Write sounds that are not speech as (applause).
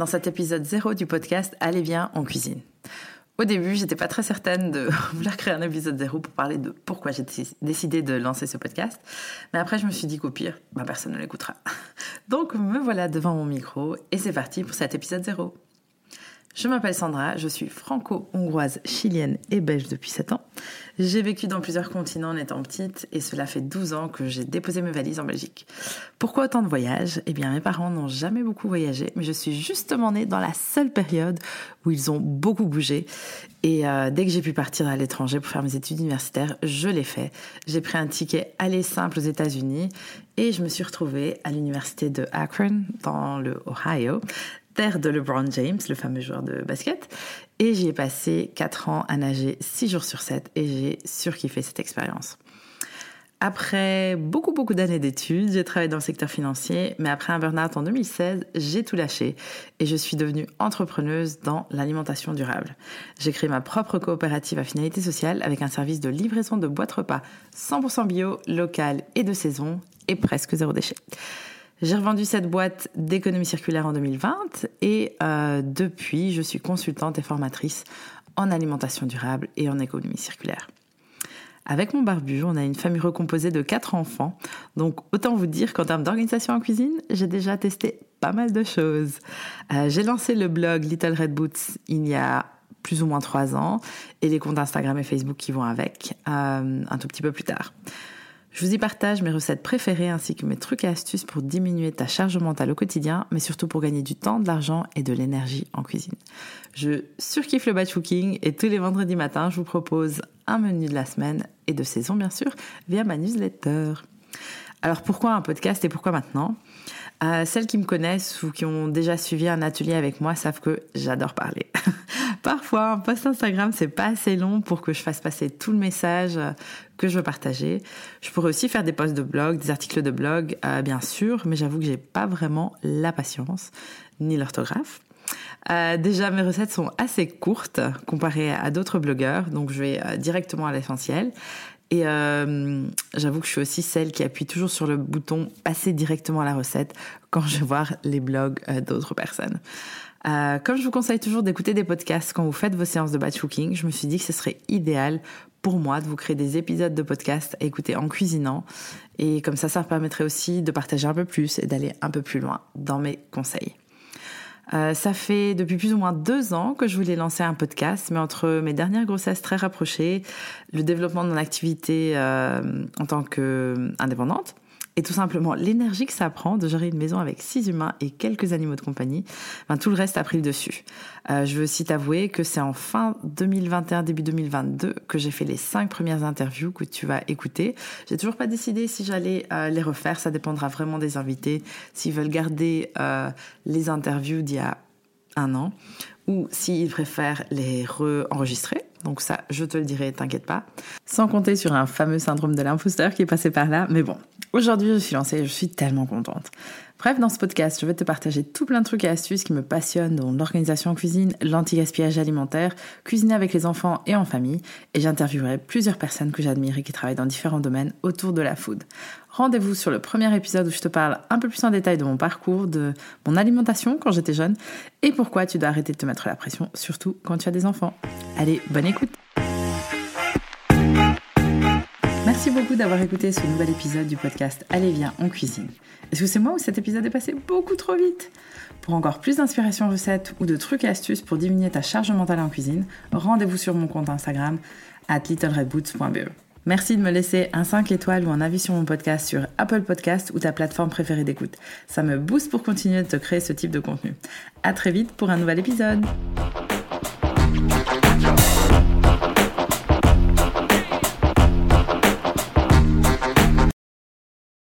Dans cet épisode 0 du podcast Allez bien en cuisine. Au début, j'étais pas très certaine de (laughs) vouloir créer un épisode 0 pour parler de pourquoi j'ai décidé de lancer ce podcast. Mais après, je me suis dit qu'au pire, ma personne ne l'écoutera. (laughs) Donc, me voilà devant mon micro et c'est parti pour cet épisode 0. Je m'appelle Sandra, je suis franco-hongroise, chilienne et belge depuis 7 ans. J'ai vécu dans plusieurs continents en étant petite et cela fait 12 ans que j'ai déposé mes valises en Belgique. Pourquoi autant de voyages? Eh bien mes parents n'ont jamais beaucoup voyagé, mais je suis justement née dans la seule période où ils ont beaucoup bougé. Et euh, dès que j'ai pu partir à l'étranger pour faire mes études universitaires, je l'ai fait. J'ai pris un ticket aller simple aux États-Unis et je me suis retrouvée à l'université de Akron dans le Ohio terre de LeBron James, le fameux joueur de basket. Et j'y ai passé 4 ans à nager 6 jours sur 7 et j'ai surkiffé cette expérience. Après beaucoup beaucoup d'années d'études, j'ai travaillé dans le secteur financier, mais après un burn-out en 2016, j'ai tout lâché et je suis devenue entrepreneuse dans l'alimentation durable. J'ai créé ma propre coopérative à finalité sociale avec un service de livraison de boîtes repas 100% bio, local et de saison et presque zéro déchet. J'ai revendu cette boîte d'économie circulaire en 2020 et euh, depuis, je suis consultante et formatrice en alimentation durable et en économie circulaire. Avec mon barbu, on a une famille recomposée de quatre enfants, donc autant vous dire qu'en termes d'organisation en cuisine, j'ai déjà testé pas mal de choses. Euh, j'ai lancé le blog Little Red Boots il y a plus ou moins trois ans et les comptes Instagram et Facebook qui vont avec euh, un tout petit peu plus tard. Je vous y partage mes recettes préférées ainsi que mes trucs et astuces pour diminuer ta charge mentale au quotidien, mais surtout pour gagner du temps, de l'argent et de l'énergie en cuisine. Je surkiffe le batch cooking et tous les vendredis matins, je vous propose un menu de la semaine et de saison bien sûr via ma newsletter. Alors pourquoi un podcast et pourquoi maintenant? Euh, Celles qui me connaissent ou qui ont déjà suivi un atelier avec moi savent que j'adore parler. (laughs) Parfois, un post Instagram, c'est pas assez long pour que je fasse passer tout le message euh, que je veux partager. Je pourrais aussi faire des posts de blog, des articles de blog, euh, bien sûr, mais j'avoue que j'ai pas vraiment la patience ni l'orthographe. Euh, déjà, mes recettes sont assez courtes comparées à d'autres blogueurs, donc je vais directement à l'essentiel. Et j'avoue que je suis aussi celle qui appuie toujours sur le bouton passer directement à la recette quand je voir les blogs d'autres personnes. Euh, comme je vous conseille toujours d'écouter des podcasts quand vous faites vos séances de batch cooking, je me suis dit que ce serait idéal pour moi de vous créer des épisodes de podcast à écouter en cuisinant. Et comme ça, ça me permettrait aussi de partager un peu plus et d'aller un peu plus loin dans mes conseils. Euh, ça fait depuis plus ou moins deux ans que je voulais lancer un podcast, mais entre mes dernières grossesses très rapprochées, le développement de mon activité euh, en tant qu'indépendante, et tout simplement l'énergie que ça prend de gérer une maison avec six humains et quelques animaux de compagnie, ben, tout le reste a pris le dessus. Euh, je veux aussi t'avouer que c'est en fin 2021, début 2022 que j'ai fait les cinq premières interviews que tu vas écouter. J'ai toujours pas décidé si j'allais euh, les refaire, ça dépendra vraiment des invités, s'ils veulent garder euh, les interviews d'il y a un an ou s'ils préfèrent les re-enregistrer. Donc ça, je te le dirai, t'inquiète pas. Sans compter sur un fameux syndrome de l'imposteur qui est passé par là. Mais bon, aujourd'hui, je suis lancée et je suis tellement contente. Bref, dans ce podcast, je vais te partager tout plein de trucs et astuces qui me passionnent, dont l'organisation en cuisine, l'anti-gaspillage alimentaire, cuisiner avec les enfants et en famille. Et j'interviewerai plusieurs personnes que j'admire et qui travaillent dans différents domaines autour de la food. Rendez-vous sur le premier épisode où je te parle un peu plus en détail de mon parcours, de mon alimentation quand j'étais jeune et pourquoi tu dois arrêter de te mettre la pression, surtout quand tu as des enfants. Allez, bonne écoute Merci beaucoup d'avoir écouté ce nouvel épisode du podcast Allez viens, on cuisine. Est-ce que c'est moi ou cet épisode est passé beaucoup trop vite? Pour encore plus d'inspiration recettes ou de trucs et astuces pour diminuer ta charge mentale en cuisine, rendez-vous sur mon compte Instagram at littleredboots.be. Merci de me laisser un 5 étoiles ou un avis sur mon podcast sur Apple Podcast ou ta plateforme préférée d'écoute. Ça me booste pour continuer de te créer ce type de contenu. À très vite pour un nouvel épisode.